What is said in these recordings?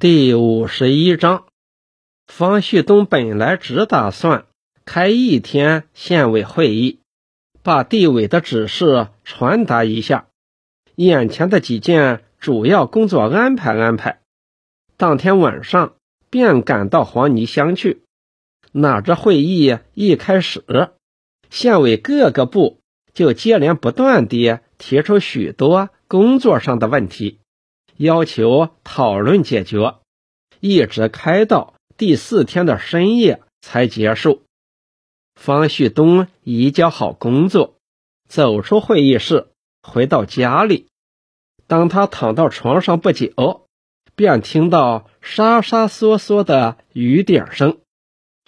第五十一章，方旭东本来只打算开一天县委会议，把地委的指示传达一下，眼前的几件主要工作安排安排。当天晚上便赶到黄泥乡去。哪知会议一开始，县委各个部就接连不断地提出许多工作上的问题。要求讨论解决，一直开到第四天的深夜才结束。方旭东移交好工作，走出会议室，回到家里。当他躺到床上不久，便听到沙沙嗦嗦的雨点声。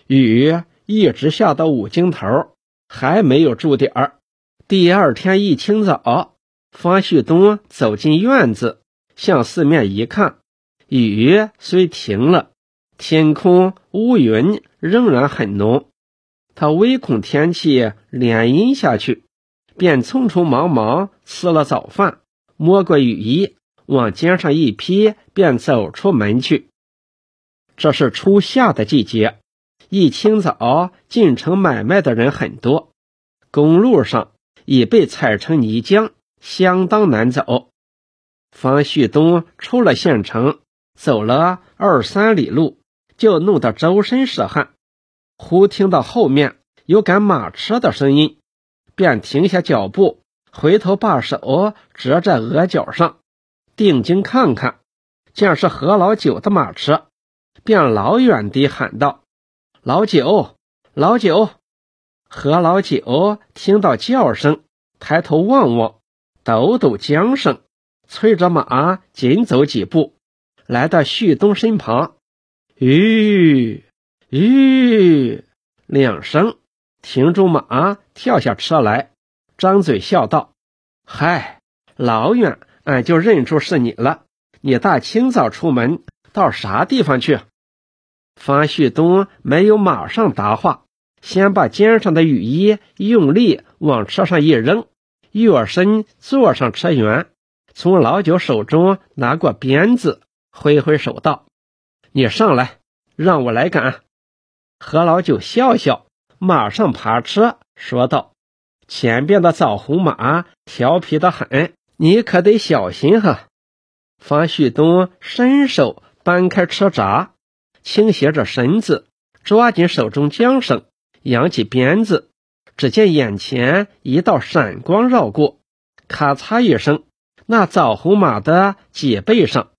雨一直下到五更头，还没有住点儿。第二天一清早，方旭东走进院子。向四面一看，雨虽停了，天空乌云仍然很浓。他唯恐天气连阴下去，便匆匆忙忙吃了早饭，摸过雨衣，往肩上一披，便走出门去。这是初夏的季节，一清早进城买卖的人很多，公路上已被踩成泥浆，相当难走。方旭东出了县城，走了二三里路，就弄得周身是汗。忽听到后面有赶马车的声音，便停下脚步，回头把手折在额角上，定睛看看，见是何老九的马车，便老远地喊道：“老九，老九！”何老九听到叫声，抬头望望，抖抖缰绳。催着马紧走几步，来到旭东身旁，吁吁两声，停住马，跳下车来，张嘴笑道：“嗨，老远俺就认出是你了。你大清早出门到啥地方去？”方旭东没有马上答话，先把肩上的雨衣用力往车上一扔，跃身坐上车辕。从老九手中拿过鞭子，挥挥手道：“你上来，让我来赶。”何老九笑笑，马上爬车，说道：“前边的枣红马调皮的很，你可得小心哈。”方旭东伸手搬开车闸，倾斜着身子，抓紧手中缰绳，扬起鞭子。只见眼前一道闪光绕过，咔嚓一声。那枣红马的脊背上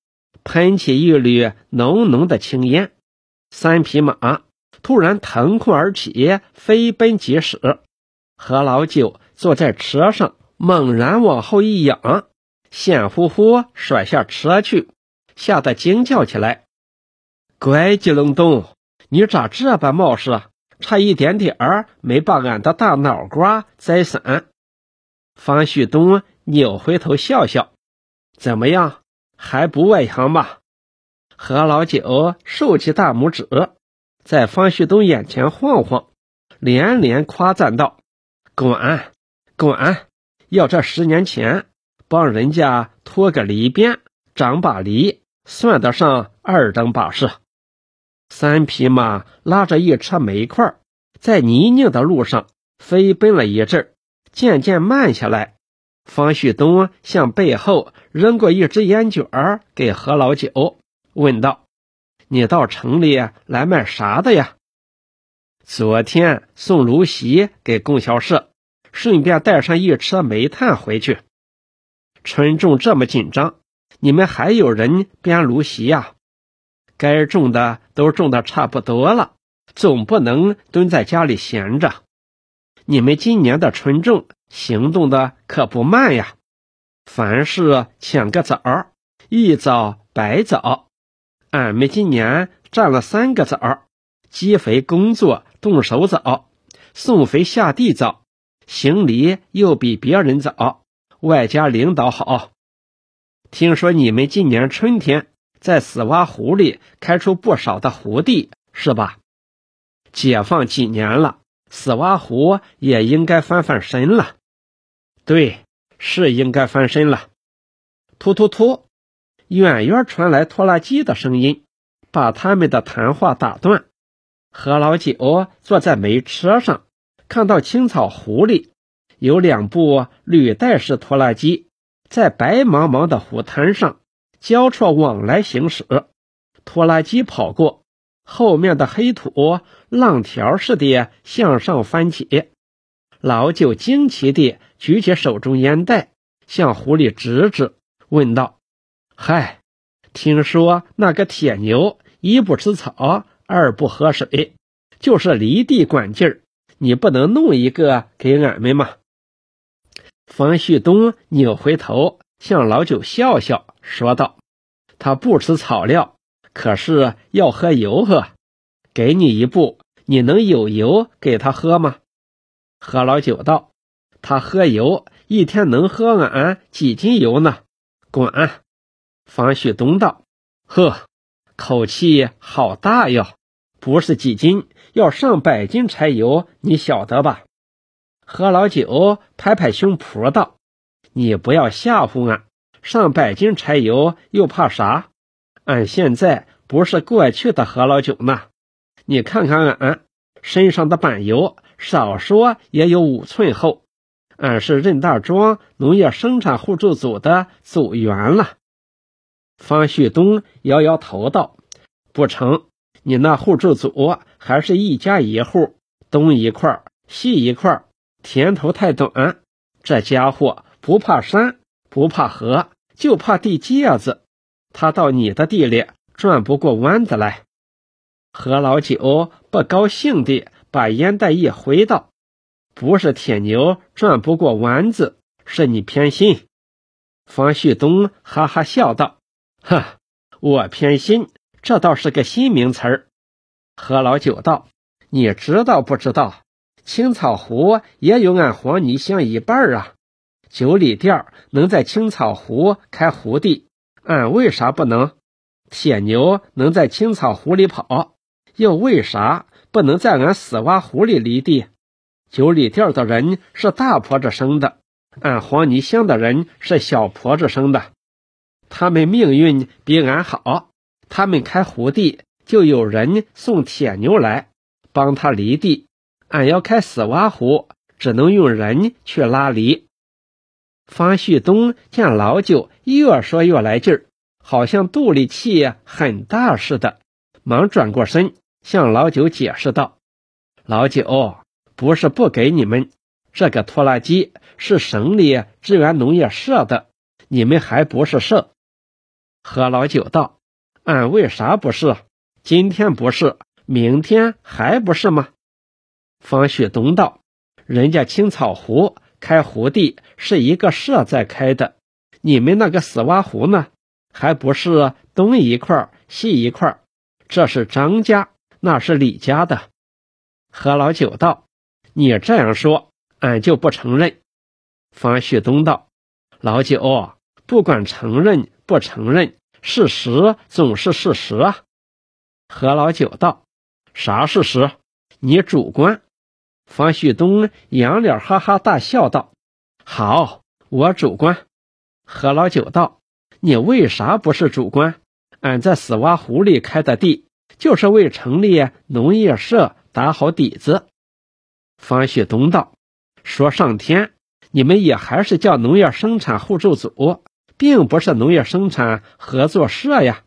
喷起一缕浓浓的青烟，三匹马突然腾空而起，飞奔疾驶。何老九坐在车上，猛然往后一仰，险乎乎甩下车去，吓得惊叫起来：“乖吉隆咚，你咋这般冒失？差一点点儿没把俺的大脑瓜栽散！”方旭东。扭回头笑笑，怎么样？还不外行吧？何老九竖起大拇指，在方旭东眼前晃晃，连连夸赞道：“滚，滚！要这十年前帮人家拖个犁鞭、长把犁，算得上二等把式。”三匹马拉着一车煤块，在泥泞的路上飞奔了一阵，渐渐慢下来。方旭东向背后扔过一支烟卷儿给何老九，问道：“你到城里来卖啥的呀？”昨天送芦席给供销社，顺便带上一车煤炭回去。春种这么紧张，你们还有人编芦席呀？该种的都种的差不多了，总不能蹲在家里闲着。你们今年的春种。行动的可不慢呀！凡事抢个早，一早百早。俺们今年占了三个早：积肥工作动手早，送肥下地早，行礼又比别人早，外加领导好。听说你们今年春天在死洼湖里开出不少的湖地，是吧？解放几年了，死洼湖也应该翻翻身了。对，是应该翻身了。突突突！远远传来拖拉机的声音，把他们的谈话打断。何老九坐在煤车上，看到青草湖里有两部履带式拖拉机在白茫茫的湖滩上交错往来行驶。拖拉机跑过，后面的黑土浪条似的向上翻起。老九惊奇地举起手中烟袋，向湖里指指，问道：“嗨，听说那个铁牛一不吃草？”二不喝水，就是离地管劲儿。你不能弄一个给俺们吗？方旭东扭回头向老九笑笑，说道：“他不吃草料，可是要喝油喝。给你一部，你能有油给他喝吗？”何老九道：“他喝油，一天能喝俺几斤油呢？”滚！方旭东道：“呵。”口气好大哟，不是几斤，要上百斤柴油，你晓得吧？何老九拍拍胸脯道：“你不要吓唬俺，上百斤柴油又怕啥？俺现在不是过去的何老九呢。你看看俺身上的板油，少说也有五寸厚。俺是任大庄农业生产互助组的组员了。”方旭东摇摇头道：“不成，你那互助组还是一家一户，东一块西一块，田头太短。这家伙不怕山，不怕河，就怕地界子。他到你的地里转不过弯子来。”何老九不高兴地把烟袋一挥道：“不是铁牛转不过弯子，是你偏心。”方旭东哈哈笑道。哈，我偏心，这倒是个新名词儿。何老九道：“你知道不知道？青草湖也有俺黄泥乡一半啊。九里店能在青草湖开湖地，俺为啥不能？铁牛能在青草湖里跑，又为啥不能在俺死洼湖里犁地？九里店的人是大婆子生的，俺黄泥乡的人是小婆子生的。”他们命运比俺好，他们开湖地就有人送铁牛来帮他犁地，俺要开死洼湖，只能用人去拉犁。方旭东见老九越说越来劲儿，好像肚里气很大似的，忙转过身向老九解释道：“老九不是不给你们，这个拖拉机是省里支援农业社的，你们还不是社。”何老九道：“俺为啥不是？今天不是，明天还不是吗？”方旭东道：“人家青草湖开湖地是一个社在开的，你们那个死洼湖呢，还不是东一块西一块？这是张家，那是李家的。”何老九道：“你这样说，俺就不承认。”方旭东道：“老九，不管承认。”不承认事实总是事实啊！何老九道：“啥事实？你主观。”方旭东仰脸哈哈大笑道：“好，我主观。”何老九道：“你为啥不是主观？俺在死洼湖里开的地，就是为成立农业社打好底子。”方旭东道：“说上天，你们也还是叫农业生产互助组。”并不是农业生产合作社呀，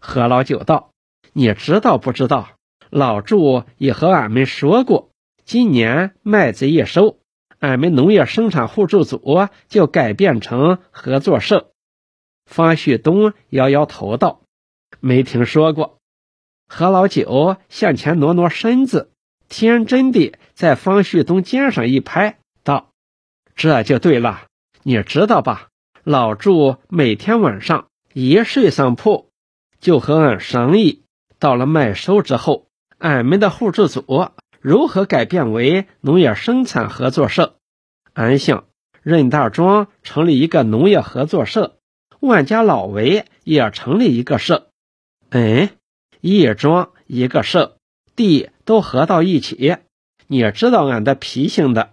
何老九道，你知道不知道？老祝也和俺们说过，今年麦子一收，俺们农业生产互助组就改变成合作社。方旭东摇摇头道：“没听说过。”何老九向前挪挪身子，天真的在方旭东肩上一拍，道：“这就对了，你知道吧？”老祝每天晚上一睡上铺，就和俺商议，到了麦收之后，俺们的互助组如何改变为农业生产合作社。俺想任大庄成立一个农业合作社，万家老围也成立一个社。嗯，一庄一个社，地都合到一起。你知道俺的脾性的。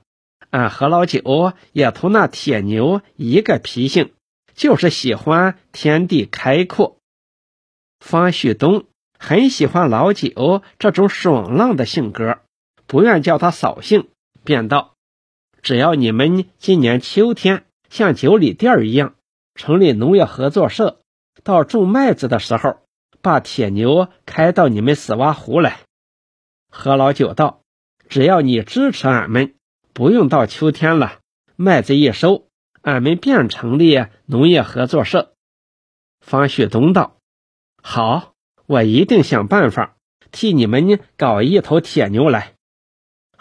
俺何老九也同那铁牛一个脾性，就是喜欢天地开阔。方旭东很喜欢老九这种爽朗的性格，不愿叫他扫兴，便道：“只要你们今年秋天像九里店一样成立农业合作社，到种麦子的时候，把铁牛开到你们死洼湖来。”何老九道：“只要你支持俺们，不用到秋天了，麦子一收。”俺们便成立农业合作社。方旭东道：“好，我一定想办法替你们搞一头铁牛来。”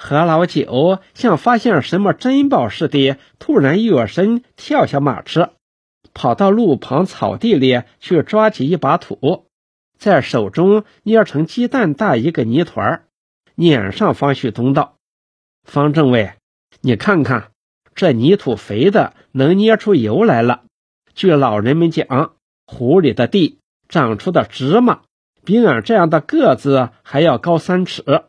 何老九像发现什么珍宝似的，突然跃身跳下马车，跑到路旁草地里去抓起一把土，在手中捏成鸡蛋大一个泥团，撵上方旭东道：“方政委，你看看。”这泥土肥的能捏出油来了。据老人们讲，湖里的地长出的芝麻比俺这样的个子还要高三尺。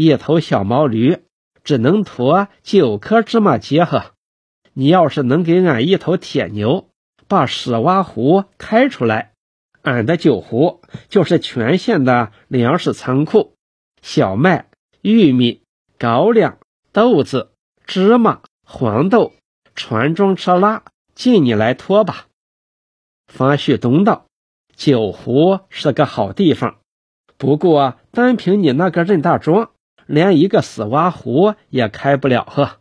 一头小毛驴只能驮九颗芝麻结合。你要是能给俺一头铁牛，把屎洼湖开出来，俺的酒壶就是全县的粮食仓库，小麦、玉米、高粱、豆子、芝麻。黄豆船装车拉，尽你来拖吧。方旭东道：“酒壶是个好地方，不过单凭你那个任大庄，连一个死洼湖也开不了。”呵。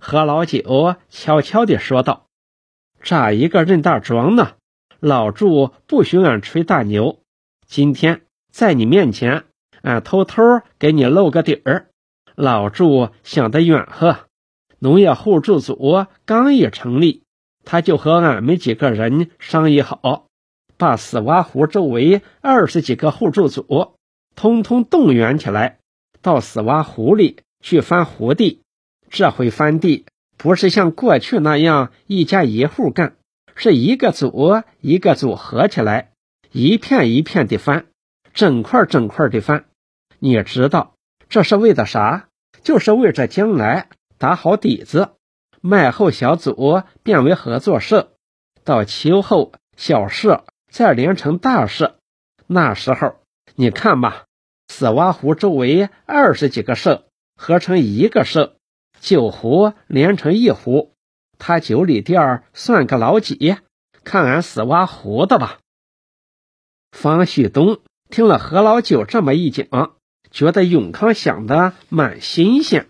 何老九悄悄地说道：“咋一个任大庄呢？老祝不许俺吹大牛。今天在你面前，俺偷偷给你露个底儿。老祝想得远呵。”农业互助组刚一成立，他就和俺们几个人商议好，把死洼湖周围二十几个互助组通通动员起来，到死洼湖里去翻湖地。这回翻地不是像过去那样一家一户干，是一个组一个组合起来，一片一片的翻，整块整块的翻。你知道这是为的啥？就是为着将来。打好底子，麦后小组变为合作社，到秋后小社再连成大社。那时候你看吧，死洼湖周围二十几个社合成一个社，九湖连成一湖，他九里店算个老几？看俺死洼湖的吧。方旭东听了何老九这么一讲，觉得永康想的蛮新鲜。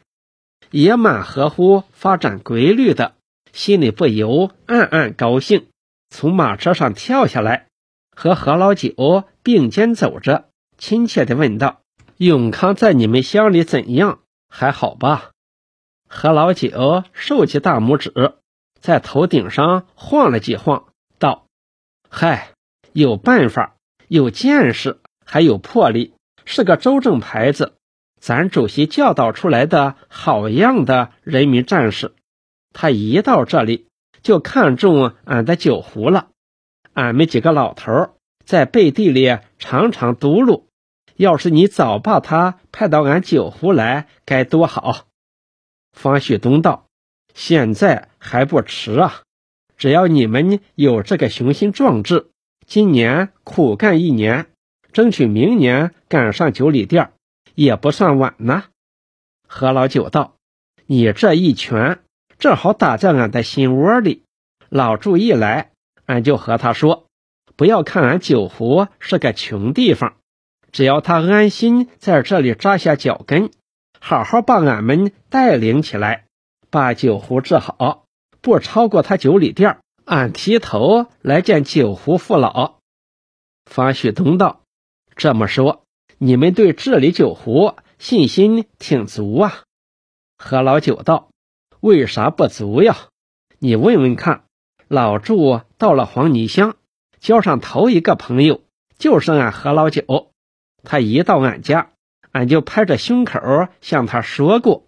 也蛮合乎发展规律的，心里不由暗暗高兴。从马车上跳下来，和何老九并肩走着，亲切地问道：“永康在你们乡里怎样？还好吧？”何老九竖起大拇指，在头顶上晃了几晃，道：“嗨，有办法，有见识，还有魄力，是个周正牌子。”咱主席教导出来的好样的人民战士，他一到这里就看中俺的酒壶了。俺们几个老头在背地里常常嘟噜：要是你早把他派到俺酒壶来，该多好！方旭东道：“现在还不迟啊，只要你们有这个雄心壮志，今年苦干一年，争取明年赶上九里店。”也不算晚呢。何老九道：“你这一拳正好打在俺的心窝里。老祝一来，俺就和他说，不要看俺九湖是个穷地方，只要他安心在这里扎下脚跟，好好把俺们带领起来，把酒壶治好，不超过他九里店，俺提头来见酒壶父老。”方旭东道：“这么说。”你们对治理酒壶信心挺足啊？何老九道：“为啥不足呀？你问问看。老祝到了黄泥乡，交上头一个朋友就是俺何老九。他一到俺家，俺就拍着胸口向他说过：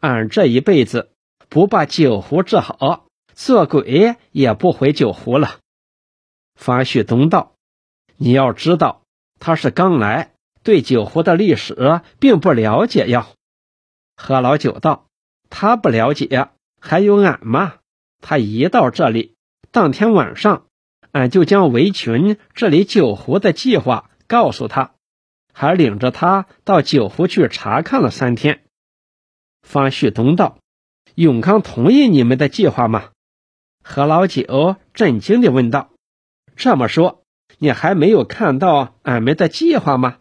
俺这一辈子不把酒壶治好，做鬼也不回酒壶了。”方旭东道：“你要知道，他是刚来。”对酒壶的历史并不了解呀，何老九道：“他不了解，还有俺吗？他一到这里当天晚上，俺就将围裙这里酒壶的计划告诉他，还领着他到九湖去查看了三天。方旭东道：“永康同意你们的计划吗？”何老九震惊地问道：“这么说，你还没有看到俺们的计划吗？”